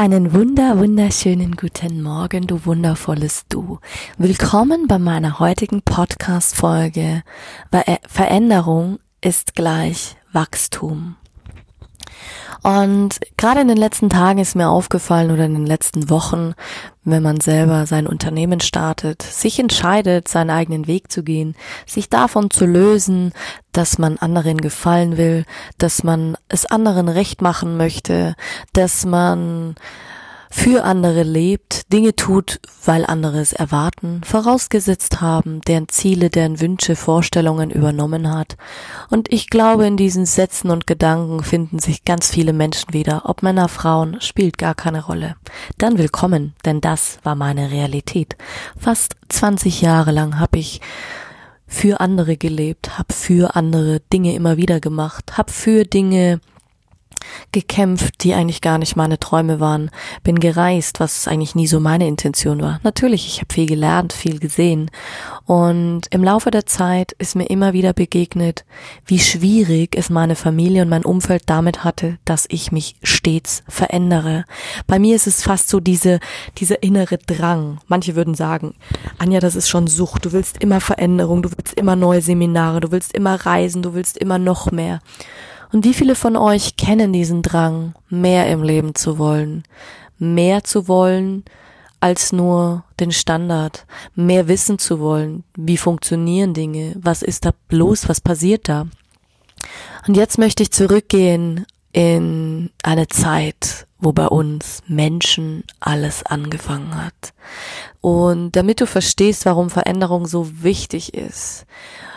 Einen wunder, wunderschönen guten Morgen, du wundervolles Du. Willkommen bei meiner heutigen Podcast-Folge. Veränderung ist gleich Wachstum. Und gerade in den letzten Tagen ist mir aufgefallen oder in den letzten Wochen, wenn man selber sein Unternehmen startet, sich entscheidet, seinen eigenen Weg zu gehen, sich davon zu lösen, dass man anderen gefallen will, dass man es anderen recht machen möchte, dass man für andere lebt, Dinge tut, weil andere es erwarten, vorausgesetzt haben, deren Ziele, deren Wünsche, Vorstellungen übernommen hat. Und ich glaube, in diesen Sätzen und Gedanken finden sich ganz viele Menschen wieder, ob Männer, Frauen, spielt gar keine Rolle. Dann willkommen, denn das war meine Realität. Fast 20 Jahre lang habe ich für andere gelebt, habe für andere Dinge immer wieder gemacht, habe für Dinge gekämpft, die eigentlich gar nicht meine Träume waren, bin gereist, was eigentlich nie so meine Intention war. Natürlich, ich habe viel gelernt, viel gesehen und im Laufe der Zeit ist mir immer wieder begegnet, wie schwierig es meine Familie und mein Umfeld damit hatte, dass ich mich stets verändere. Bei mir ist es fast so diese dieser innere Drang. Manche würden sagen, Anja, das ist schon Sucht, du willst immer Veränderung, du willst immer neue Seminare, du willst immer reisen, du willst immer noch mehr. Und wie viele von euch kennen diesen Drang, mehr im Leben zu wollen, mehr zu wollen als nur den Standard, mehr wissen zu wollen, wie funktionieren Dinge, was ist da bloß, was passiert da? Und jetzt möchte ich zurückgehen in eine Zeit, wo bei uns Menschen alles angefangen hat. Und damit du verstehst, warum Veränderung so wichtig ist.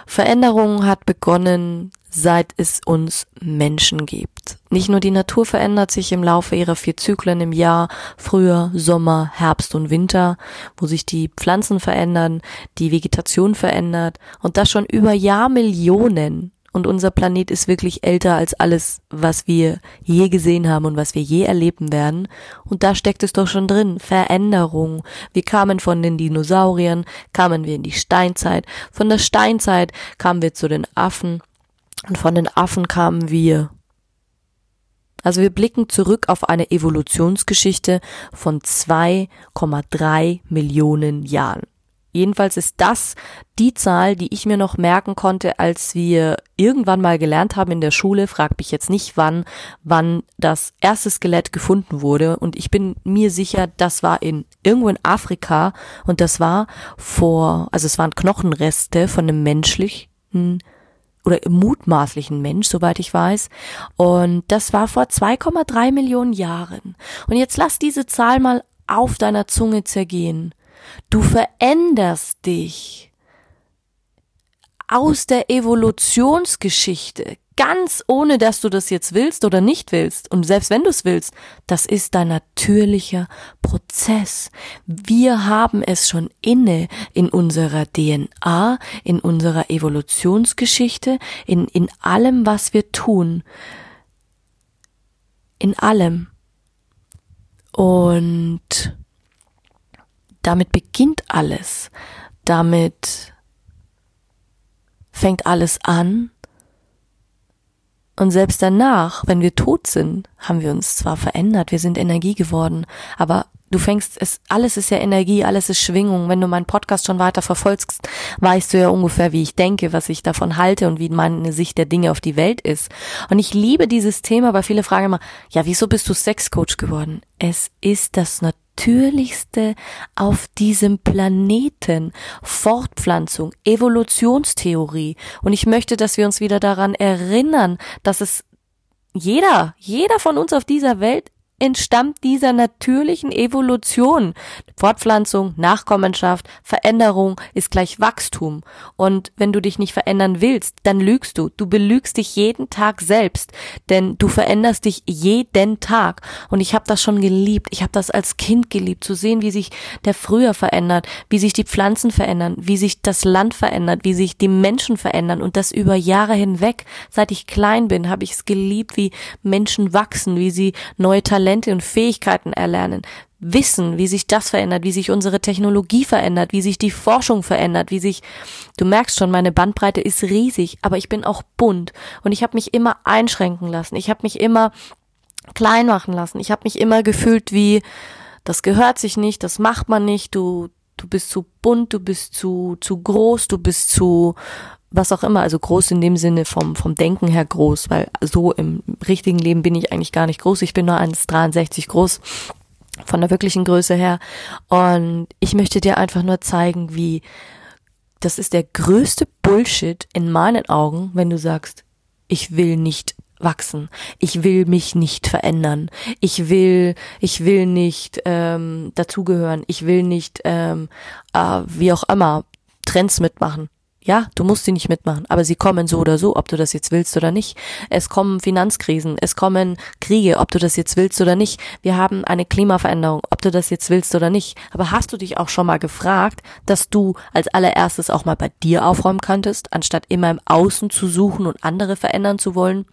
Veränderung hat begonnen seit es uns Menschen gibt. Nicht nur die Natur verändert sich im Laufe ihrer vier Zyklen im Jahr, Frühjahr, Sommer, Herbst und Winter, wo sich die Pflanzen verändern, die Vegetation verändert und das schon über Jahrmillionen. Und unser Planet ist wirklich älter als alles, was wir je gesehen haben und was wir je erleben werden. Und da steckt es doch schon drin. Veränderung. Wir kamen von den Dinosauriern, kamen wir in die Steinzeit. Von der Steinzeit kamen wir zu den Affen und von den Affen kamen wir. Also wir blicken zurück auf eine Evolutionsgeschichte von 2,3 Millionen Jahren. Jedenfalls ist das die Zahl, die ich mir noch merken konnte, als wir irgendwann mal gelernt haben in der Schule. Frag mich jetzt nicht wann, wann das erste Skelett gefunden wurde. Und ich bin mir sicher, das war in irgendwo in Afrika und das war vor, also es waren Knochenreste von einem menschlichen oder mutmaßlichen Mensch, soweit ich weiß. Und das war vor 2,3 Millionen Jahren. Und jetzt lass diese Zahl mal auf deiner Zunge zergehen. Du veränderst dich aus der Evolutionsgeschichte ganz ohne, dass du das jetzt willst oder nicht willst. Und selbst wenn du es willst, das ist dein natürlicher Prozess. Wir haben es schon inne in unserer DNA, in unserer Evolutionsgeschichte, in, in allem, was wir tun. In allem. Und damit beginnt alles. Damit fängt alles an und selbst danach, wenn wir tot sind, haben wir uns zwar verändert, wir sind Energie geworden, aber du fängst es, alles ist ja Energie, alles ist Schwingung. Wenn du meinen Podcast schon weiter verfolgst, weißt du ja ungefähr, wie ich denke, was ich davon halte und wie meine Sicht der Dinge auf die Welt ist. Und ich liebe dieses Thema, weil viele fragen immer, ja, wieso bist du Sexcoach geworden? Es ist das Natürliche Natürlichste auf diesem Planeten. Fortpflanzung, Evolutionstheorie. Und ich möchte, dass wir uns wieder daran erinnern, dass es jeder, jeder von uns auf dieser Welt entstammt dieser natürlichen Evolution. Fortpflanzung, Nachkommenschaft, Veränderung ist gleich Wachstum. Und wenn du dich nicht verändern willst, dann lügst du. Du belügst dich jeden Tag selbst, denn du veränderst dich jeden Tag. Und ich habe das schon geliebt. Ich habe das als Kind geliebt, zu sehen, wie sich der Früher verändert, wie sich die Pflanzen verändern, wie sich das Land verändert, wie sich die Menschen verändern und das über Jahre hinweg. Seit ich klein bin, habe ich es geliebt, wie Menschen wachsen, wie sie neue Talente und Fähigkeiten erlernen, wissen, wie sich das verändert, wie sich unsere Technologie verändert, wie sich die Forschung verändert, wie sich, du merkst schon, meine Bandbreite ist riesig, aber ich bin auch bunt und ich habe mich immer einschränken lassen. Ich habe mich immer klein machen lassen. Ich habe mich immer gefühlt wie, das gehört sich nicht, das macht man nicht, du, du bist zu bunt, du bist zu, zu groß, du bist zu was auch immer, also groß in dem Sinne vom, vom Denken her groß, weil so im richtigen Leben bin ich eigentlich gar nicht groß. Ich bin nur 1,63 groß von der wirklichen Größe her. Und ich möchte dir einfach nur zeigen, wie das ist der größte Bullshit in meinen Augen, wenn du sagst, ich will nicht wachsen. Ich will mich nicht verändern. Ich will, ich will nicht ähm, dazugehören. Ich will nicht, ähm, äh, wie auch immer, Trends mitmachen. Ja, du musst sie nicht mitmachen, aber sie kommen so oder so, ob du das jetzt willst oder nicht. Es kommen Finanzkrisen, es kommen Kriege, ob du das jetzt willst oder nicht. Wir haben eine Klimaveränderung, ob du das jetzt willst oder nicht. Aber hast du dich auch schon mal gefragt, dass du als allererstes auch mal bei dir aufräumen könntest, anstatt immer im Außen zu suchen und andere verändern zu wollen?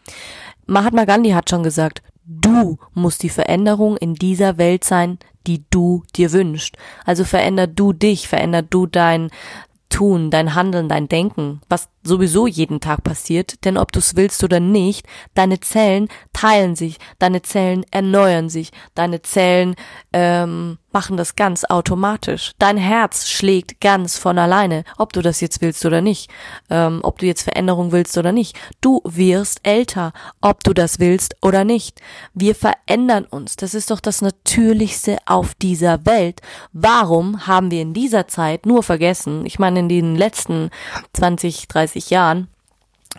Mahatma Gandhi hat schon gesagt, du musst die Veränderung in dieser Welt sein, die du dir wünschst. Also veränder du dich, veränder du dein, Tun, dein Handeln, dein Denken, was sowieso jeden Tag passiert, denn ob du es willst oder nicht, deine Zellen teilen sich, deine Zellen erneuern sich, deine Zellen ähm, machen das ganz automatisch. Dein Herz schlägt ganz von alleine, ob du das jetzt willst oder nicht, ähm, ob du jetzt Veränderung willst oder nicht. Du wirst älter, ob du das willst oder nicht. Wir verändern uns. Das ist doch das Natürlichste auf dieser Welt. Warum haben wir in dieser Zeit nur vergessen, ich meine in den letzten 20, 30 Jahren,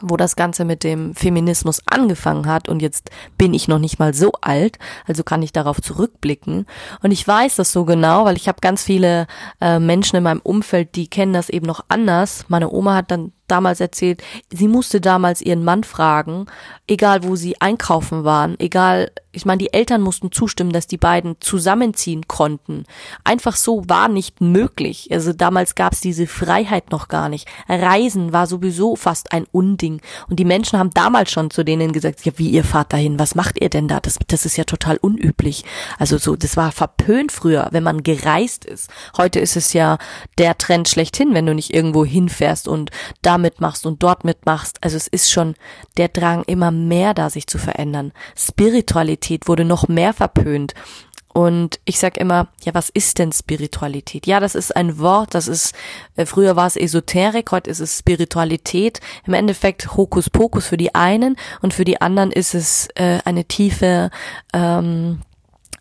wo das Ganze mit dem Feminismus angefangen hat und jetzt bin ich noch nicht mal so alt, also kann ich darauf zurückblicken und ich weiß das so genau, weil ich habe ganz viele äh, Menschen in meinem Umfeld, die kennen das eben noch anders. Meine Oma hat dann damals erzählt, sie musste damals ihren Mann fragen, egal wo sie einkaufen waren, egal, ich meine, die Eltern mussten zustimmen, dass die beiden zusammenziehen konnten. Einfach so war nicht möglich. Also damals gab es diese Freiheit noch gar nicht. Reisen war sowieso fast ein Unding. Und die Menschen haben damals schon zu denen gesagt, ja, wie ihr fahrt dahin, was macht ihr denn da? Das, das ist ja total unüblich. Also so, das war verpönt früher, wenn man gereist ist. Heute ist es ja der Trend schlechthin, wenn du nicht irgendwo hinfährst und da mitmachst und dort mitmachst. Also es ist schon der Drang immer mehr da, sich zu verändern. Spiritualität wurde noch mehr verpönt. Und ich sag immer, ja, was ist denn Spiritualität? Ja, das ist ein Wort, das ist, äh, früher war es Esoterik, heute ist es Spiritualität. Im Endeffekt Hokuspokus für die einen und für die anderen ist es äh, eine tiefe ähm,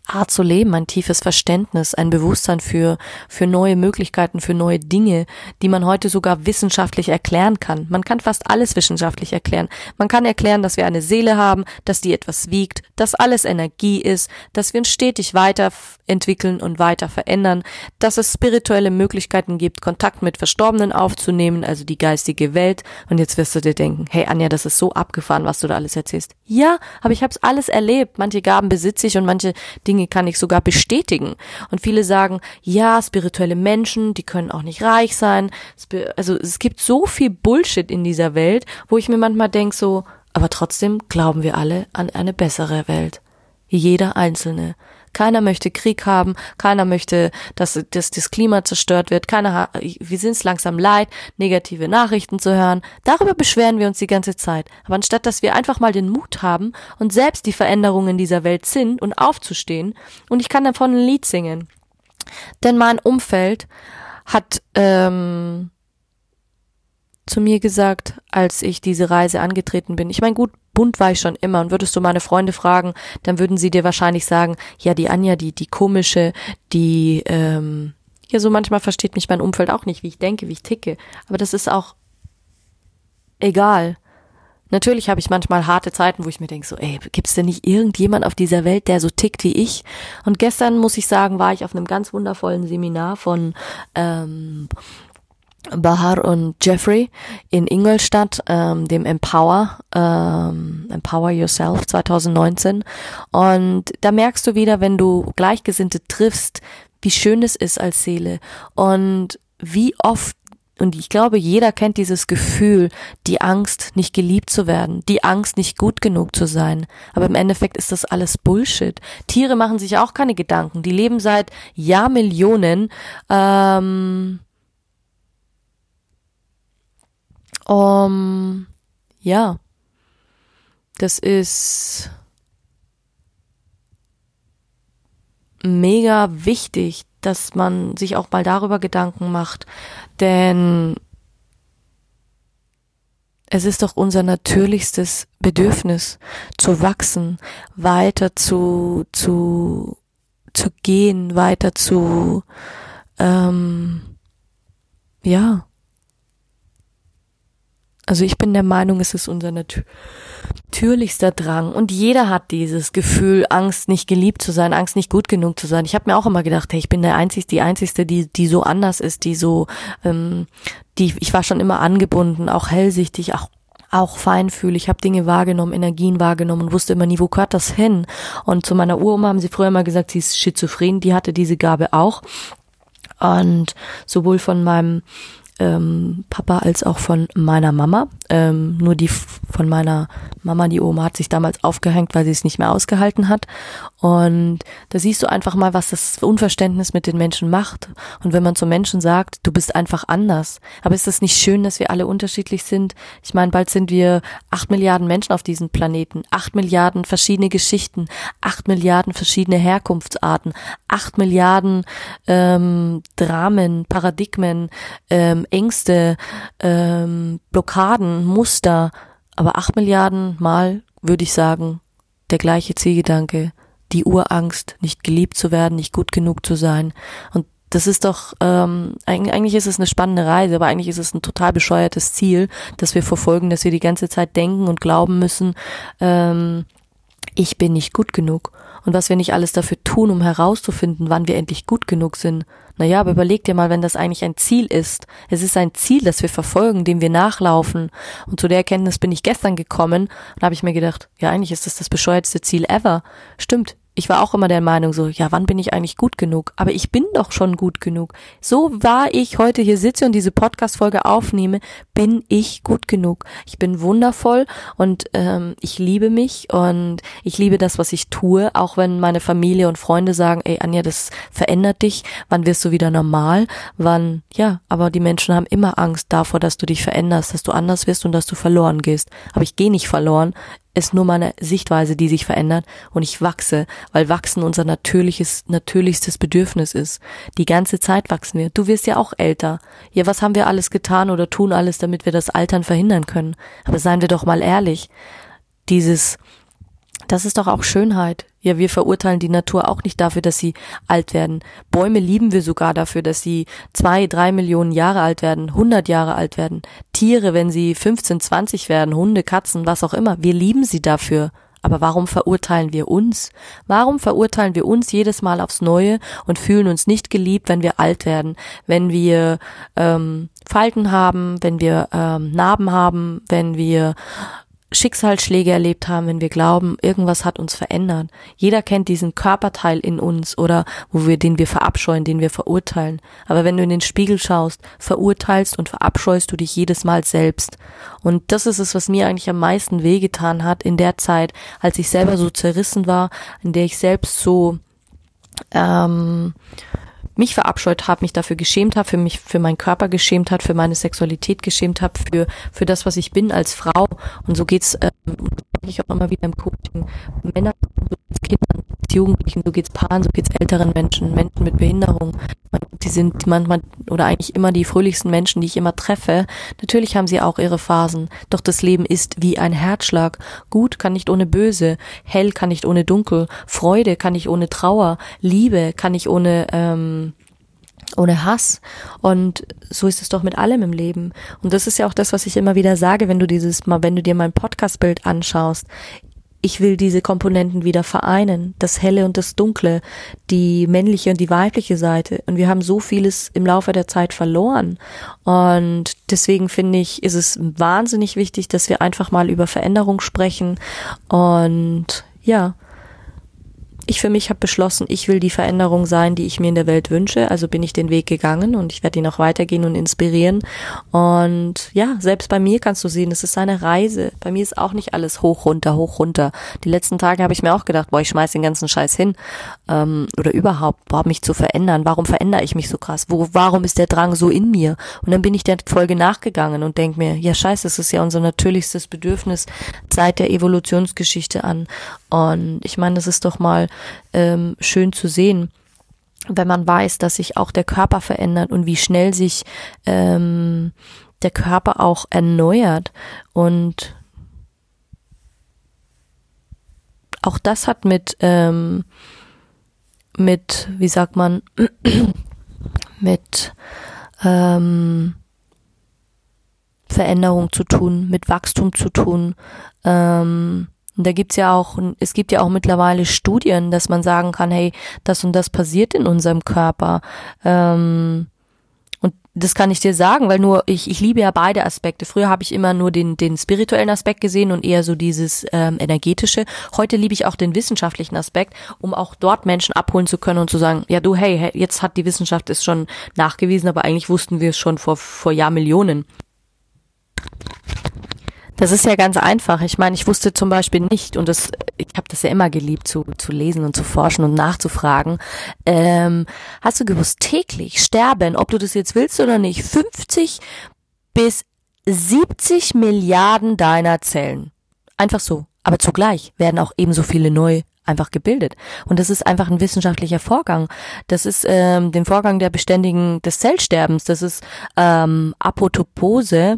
Art zu leben, ein tiefes Verständnis, ein Bewusstsein für, für neue Möglichkeiten, für neue Dinge, die man heute sogar wissenschaftlich erklären kann. Man kann fast alles wissenschaftlich erklären. Man kann erklären, dass wir eine Seele haben, dass die etwas wiegt, dass alles Energie ist, dass wir uns stetig weiterentwickeln und weiter verändern, dass es spirituelle Möglichkeiten gibt, Kontakt mit Verstorbenen aufzunehmen, also die geistige Welt. Und jetzt wirst du dir denken, hey Anja, das ist so abgefahren, was du da alles erzählst. Ja, aber ich habe es alles erlebt. Manche Gaben besitze ich und manche Dinge Dinge kann ich sogar bestätigen. Und viele sagen, ja, spirituelle Menschen, die können auch nicht reich sein. Also es gibt so viel Bullshit in dieser Welt, wo ich mir manchmal denke so, aber trotzdem glauben wir alle an eine bessere Welt. Jeder Einzelne. Keiner möchte Krieg haben, keiner möchte, dass, dass das Klima zerstört wird, keiner, wir sind es langsam leid, negative Nachrichten zu hören. Darüber beschweren wir uns die ganze Zeit. Aber anstatt, dass wir einfach mal den Mut haben und selbst die Veränderungen dieser Welt sind und aufzustehen, und ich kann davon ein Lied singen. Denn mein Umfeld hat ähm, zu mir gesagt, als ich diese Reise angetreten bin. Ich meine, gut, bunt war ich schon immer und würdest du meine Freunde fragen, dann würden sie dir wahrscheinlich sagen, ja, die Anja, die, die komische, die, ähm, ja, so manchmal versteht mich mein Umfeld auch nicht, wie ich denke, wie ich ticke. Aber das ist auch egal. Natürlich habe ich manchmal harte Zeiten, wo ich mir denke, so, ey, gibt's denn nicht irgendjemand auf dieser Welt, der so tickt wie ich? Und gestern, muss ich sagen, war ich auf einem ganz wundervollen Seminar von ähm, Bahar und Jeffrey in Ingolstadt, ähm, dem Empower, ähm, Empower Yourself 2019. Und da merkst du wieder, wenn du Gleichgesinnte triffst, wie schön es ist als Seele und wie oft und ich glaube, jeder kennt dieses Gefühl, die Angst, nicht geliebt zu werden, die Angst, nicht gut genug zu sein. Aber im Endeffekt ist das alles Bullshit. Tiere machen sich auch keine Gedanken. Die leben seit Jahrmillionen. Ähm, um, ja, das ist mega wichtig, dass man sich auch mal darüber Gedanken macht, denn es ist doch unser natürlichstes Bedürfnis, zu wachsen, weiter zu, zu, zu gehen, weiter zu, ähm, ja, also ich bin der Meinung, es ist unser natürlichster Drang. Und jeder hat dieses Gefühl, Angst nicht geliebt zu sein, Angst nicht gut genug zu sein. Ich habe mir auch immer gedacht, hey, ich bin der Einzige, die Einzige, die, die so anders ist, die so, ähm, die, ich war schon immer angebunden, auch hellsichtig, auch auch feinfühlig, ich habe Dinge wahrgenommen, Energien wahrgenommen und wusste immer nie, wo gehört das hin. Und zu meiner Uroma haben sie früher immer gesagt, sie ist schizophren, die hatte diese Gabe auch. Und sowohl von meinem ähm, Papa als auch von meiner Mama. Ähm, nur die von meiner Mama, die Oma, hat sich damals aufgehängt, weil sie es nicht mehr ausgehalten hat. Und da siehst du einfach mal, was das Unverständnis mit den Menschen macht. Und wenn man zu Menschen sagt, du bist einfach anders. Aber ist das nicht schön, dass wir alle unterschiedlich sind? Ich meine, bald sind wir acht Milliarden Menschen auf diesem Planeten, acht Milliarden verschiedene Geschichten, acht Milliarden verschiedene Herkunftsarten, acht Milliarden ähm, Dramen, Paradigmen, ähm, Ängste, ähm, Blockaden, Muster, aber acht Milliarden Mal würde ich sagen, der gleiche Zielgedanke, die Urangst, nicht geliebt zu werden, nicht gut genug zu sein. Und das ist doch, ähm, eigentlich ist es eine spannende Reise, aber eigentlich ist es ein total bescheuertes Ziel, dass wir verfolgen, dass wir die ganze Zeit denken und glauben müssen, ähm, ich bin nicht gut genug. Und was wir nicht alles dafür tun, um herauszufinden, wann wir endlich gut genug sind. Naja, aber überleg dir mal, wenn das eigentlich ein Ziel ist. Es ist ein Ziel, das wir verfolgen, dem wir nachlaufen. Und zu der Erkenntnis bin ich gestern gekommen und habe ich mir gedacht, ja, eigentlich ist das das bescheuertste Ziel ever. Stimmt, ich war auch immer der Meinung so, ja, wann bin ich eigentlich gut genug? Aber ich bin doch schon gut genug. So war ich heute hier sitze und diese Podcast-Folge aufnehme, bin ich gut genug. Ich bin wundervoll und ähm, ich liebe mich und ich liebe das, was ich tue, auch wenn meine Familie und Freunde sagen, ey Anja, das verändert dich, wann wirst du wieder normal? Wann, ja, aber die Menschen haben immer Angst davor, dass du dich veränderst, dass du anders wirst und dass du verloren gehst. Aber ich gehe nicht verloren, ist nur meine Sichtweise, die sich verändert und ich wachse, weil wachsen unser natürliches, natürlichstes Bedürfnis ist. Die ganze Zeit wachsen wir. Du wirst ja auch älter. Ja, was haben wir alles getan oder tun alles, damit wir das Altern verhindern können? Aber seien wir doch mal ehrlich. Dieses, das ist doch auch Schönheit. Ja, wir verurteilen die Natur auch nicht dafür, dass sie alt werden. Bäume lieben wir sogar dafür, dass sie zwei, drei Millionen Jahre alt werden, hundert Jahre alt werden. Tiere, wenn sie 15, 20 werden, Hunde, Katzen, was auch immer. Wir lieben sie dafür. Aber warum verurteilen wir uns? Warum verurteilen wir uns jedes Mal aufs Neue und fühlen uns nicht geliebt, wenn wir alt werden, wenn wir ähm, Falten haben, wenn wir ähm, Narben haben, wenn wir Schicksalsschläge erlebt haben, wenn wir glauben, irgendwas hat uns verändert. Jeder kennt diesen Körperteil in uns oder wo wir den wir verabscheuen, den wir verurteilen. Aber wenn du in den Spiegel schaust, verurteilst und verabscheust du dich jedes Mal selbst. Und das ist es, was mir eigentlich am meisten wehgetan hat in der Zeit, als ich selber so zerrissen war, in der ich selbst so ähm, mich verabscheut habe, mich dafür geschämt habe, für mich, für meinen Körper geschämt hat, für meine Sexualität geschämt habe, für, für das, was ich bin als Frau. Und so geht's, ähm, ich auch immer wieder im Coaching, Männer, so geht's Kindern, Jugendlichen, so geht's Paaren, so geht's älteren Menschen, Menschen mit Behinderung. Die sind manchmal oder eigentlich immer die fröhlichsten Menschen, die ich immer treffe. Natürlich haben sie auch ihre Phasen. Doch das Leben ist wie ein Herzschlag. Gut kann nicht ohne Böse. Hell kann nicht ohne Dunkel. Freude kann nicht ohne Trauer. Liebe kann nicht ohne, ähm, ohne Hass. Und so ist es doch mit allem im Leben. Und das ist ja auch das, was ich immer wieder sage, wenn du dieses mal, wenn du dir mein Podcastbild anschaust. Ich will diese Komponenten wieder vereinen, das Helle und das Dunkle, die männliche und die weibliche Seite. Und wir haben so vieles im Laufe der Zeit verloren. Und deswegen finde ich, ist es wahnsinnig wichtig, dass wir einfach mal über Veränderung sprechen. Und ja, ich für mich habe beschlossen, ich will die Veränderung sein, die ich mir in der Welt wünsche. Also bin ich den Weg gegangen und ich werde ihn auch weitergehen und inspirieren. Und ja, selbst bei mir kannst du sehen, es ist eine Reise. Bei mir ist auch nicht alles hoch, runter, hoch, runter. Die letzten Tage habe ich mir auch gedacht, boah, ich schmeiß den ganzen Scheiß hin. Ähm, oder überhaupt, boah, mich zu verändern. Warum verändere ich mich so krass? Wo, warum ist der Drang so in mir? Und dann bin ich der Folge nachgegangen und denk mir, ja scheiße, es ist ja unser natürlichstes Bedürfnis seit der Evolutionsgeschichte an. Und ich meine, das ist doch mal ähm, schön zu sehen, wenn man weiß, dass sich auch der Körper verändert und wie schnell sich ähm, der Körper auch erneuert. Und auch das hat mit, ähm, mit, wie sagt man, mit ähm, Veränderung zu tun, mit Wachstum zu tun. Ähm, und da gibt's ja auch, es gibt ja auch mittlerweile Studien, dass man sagen kann, hey, das und das passiert in unserem Körper. Ähm, und das kann ich dir sagen, weil nur ich, ich liebe ja beide Aspekte. Früher habe ich immer nur den, den spirituellen Aspekt gesehen und eher so dieses ähm, energetische. Heute liebe ich auch den wissenschaftlichen Aspekt, um auch dort Menschen abholen zu können und zu sagen, ja du, hey, jetzt hat die Wissenschaft es schon nachgewiesen, aber eigentlich wussten wir es schon vor, vor Jahrmillionen. Das ist ja ganz einfach. Ich meine, ich wusste zum Beispiel nicht, und das, ich habe das ja immer geliebt, zu, zu lesen und zu forschen und nachzufragen. Ähm, hast du gewusst, täglich sterben, ob du das jetzt willst oder nicht, 50 bis 70 Milliarden deiner Zellen. Einfach so. Aber zugleich werden auch ebenso viele neu einfach gebildet. Und das ist einfach ein wissenschaftlicher Vorgang. Das ist ähm, den Vorgang der Beständigen des Zellsterbens. Das ist ähm, Apotopose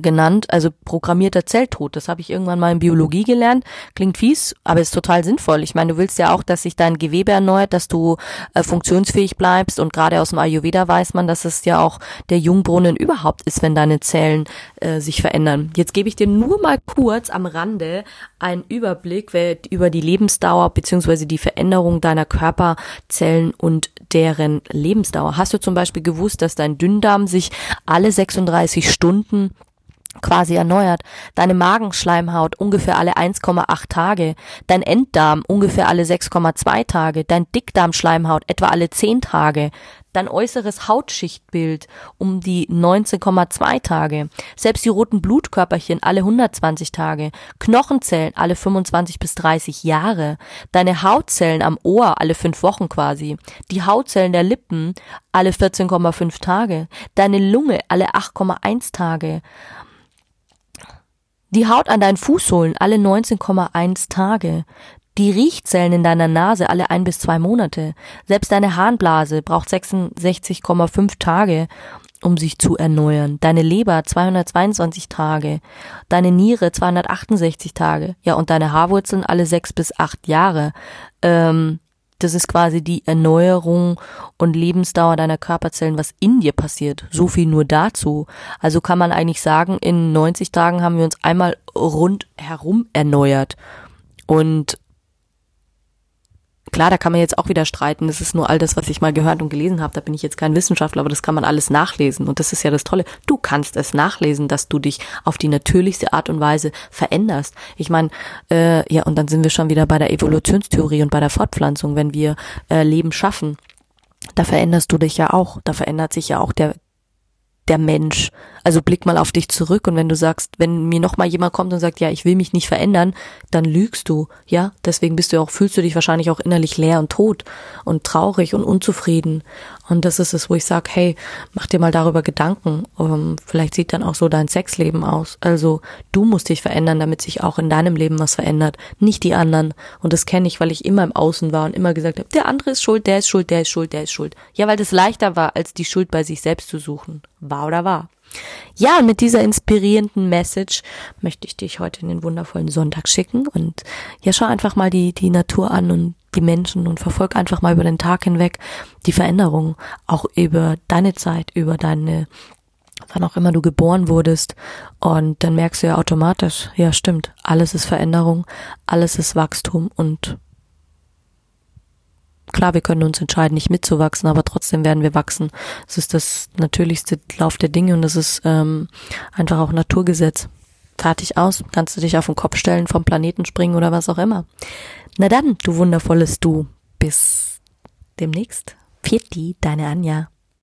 genannt, also programmierter Zelltod. Das habe ich irgendwann mal in Biologie gelernt. Klingt fies, aber ist total sinnvoll. Ich meine, du willst ja auch, dass sich dein Gewebe erneuert, dass du äh, funktionsfähig bleibst und gerade aus dem Ayurveda weiß man, dass es ja auch der Jungbrunnen überhaupt ist, wenn deine Zellen äh, sich verändern. Jetzt gebe ich dir nur mal kurz am Rande einen Überblick über die Lebensdauer beziehungsweise die Veränderung deiner Körperzellen und deren Lebensdauer. Hast du zum Beispiel gewusst, dass dein Dünndarm sich alle 36 Stunden quasi erneuert, deine Magenschleimhaut ungefähr alle 1,8 Tage, dein Enddarm ungefähr alle 6,2 Tage, dein Dickdarmschleimhaut etwa alle 10 Tage, dein äußeres Hautschichtbild um die 19,2 Tage, selbst die roten Blutkörperchen alle 120 Tage, Knochenzellen alle 25 bis 30 Jahre, deine Hautzellen am Ohr alle 5 Wochen quasi, die Hautzellen der Lippen alle 14,5 Tage, deine Lunge alle 8,1 Tage, die Haut an deinen Fußsohlen alle 19,1 Tage. Die Riechzellen in deiner Nase alle ein bis zwei Monate. Selbst deine Harnblase braucht 66,5 Tage, um sich zu erneuern. Deine Leber 222 Tage. Deine Niere 268 Tage. Ja, und deine Haarwurzeln alle sechs bis acht Jahre. Ähm, das ist quasi die Erneuerung und Lebensdauer deiner Körperzellen, was in dir passiert. So viel nur dazu. Also kann man eigentlich sagen, in 90 Tagen haben wir uns einmal rundherum erneuert. Und Klar, da kann man jetzt auch wieder streiten. Das ist nur all das, was ich mal gehört und gelesen habe. Da bin ich jetzt kein Wissenschaftler, aber das kann man alles nachlesen. Und das ist ja das Tolle. Du kannst es nachlesen, dass du dich auf die natürlichste Art und Weise veränderst. Ich meine, äh, ja, und dann sind wir schon wieder bei der Evolutionstheorie und bei der Fortpflanzung. Wenn wir äh, Leben schaffen, da veränderst du dich ja auch. Da verändert sich ja auch der, der Mensch. Also blick mal auf dich zurück und wenn du sagst, wenn mir noch mal jemand kommt und sagt, ja, ich will mich nicht verändern, dann lügst du, ja? Deswegen bist du auch fühlst du dich wahrscheinlich auch innerlich leer und tot und traurig und unzufrieden. Und das ist es, wo ich sag, hey, mach dir mal darüber Gedanken. Um, ähm, vielleicht sieht dann auch so dein Sexleben aus. Also, du musst dich verändern, damit sich auch in deinem Leben was verändert, nicht die anderen. Und das kenne ich, weil ich immer im Außen war und immer gesagt habe, der andere ist schuld, der ist schuld, der ist schuld, der ist schuld. Ja, weil das leichter war, als die Schuld bei sich selbst zu suchen. Wahr oder wahr? Ja, mit dieser inspirierenden Message möchte ich dich heute in den wundervollen Sonntag schicken. Und ja, schau einfach mal die, die Natur an und die Menschen und verfolg einfach mal über den Tag hinweg die Veränderungen, auch über deine Zeit, über deine, wann auch immer du geboren wurdest. Und dann merkst du ja automatisch, ja stimmt, alles ist Veränderung, alles ist Wachstum und Klar, wir können uns entscheiden, nicht mitzuwachsen, aber trotzdem werden wir wachsen. Es ist das natürlichste Lauf der Dinge und es ist ähm, einfach auch Naturgesetz. Fertig aus, kannst du dich auf den Kopf stellen, vom Planeten springen oder was auch immer. Na dann, du wundervolles Du. Bis demnächst. Vierti, deine Anja.